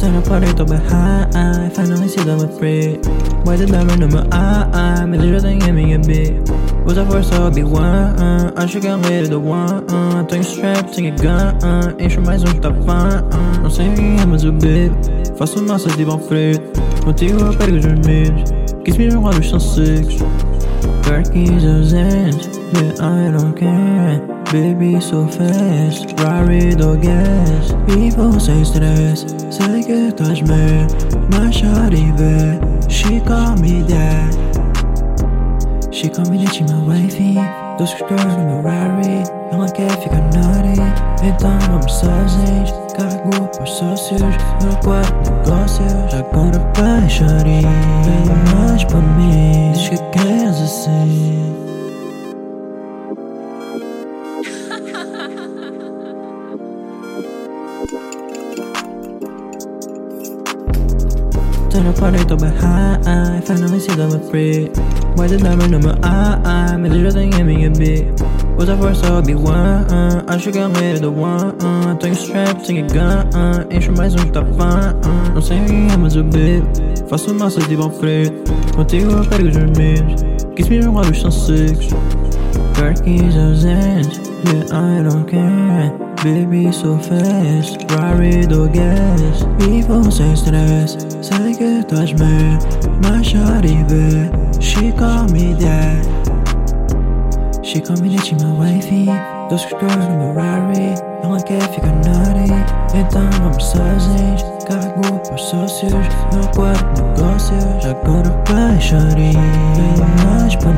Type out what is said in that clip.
Turn a party to my high Finally see them I'm afraid Why did I run to my eye eye My little thing gave me a bit. Was I forced to be one? I should get rid of the one. Uh, Think strapped, think a gun. Ain't uh, Instrumentos não tá fã Não sei quem é, mas eu bebo Faço massas de bom frito Contigo eu pego os medos Quis me jogar nos tão secos Pior que 200 Yeah, I don't care. Baby so fast Rari do gas Vivo sem stress Sei que estás bem. Mas She call me dad. She call me she my wifey. Dois girls no meu Rari Ela quer ficar naughty. Então vamos sozinhos Cargo os sócios. Meu quarto negócios Agora vai shawty Vem mais pra mim Diz que queres assim Turn the party to my high Finally see that I'm afraid Why did I run on my eye? My little thing gave me a bit Was I first I'll be one? I should get made to the one. Take a strap, take a gun. Enche mais um que tá fã Não sei quem é, mas eu bebo Faço massa de bom freio Contigo eu perco os vermelhos Quis me jogar os são secos Pior que ausente Yeah, I don't care. Baby so fast Rari do gas Vivo sem stress Sei que estás bem Mas vê She call me dad. She call me that she my wifey. Dois girls no meu Rari Ela quer ficar naughty. Então vamos sozinhos Cargo os sócios Meu quarto negócios Agora vai shawty. Vem mais pra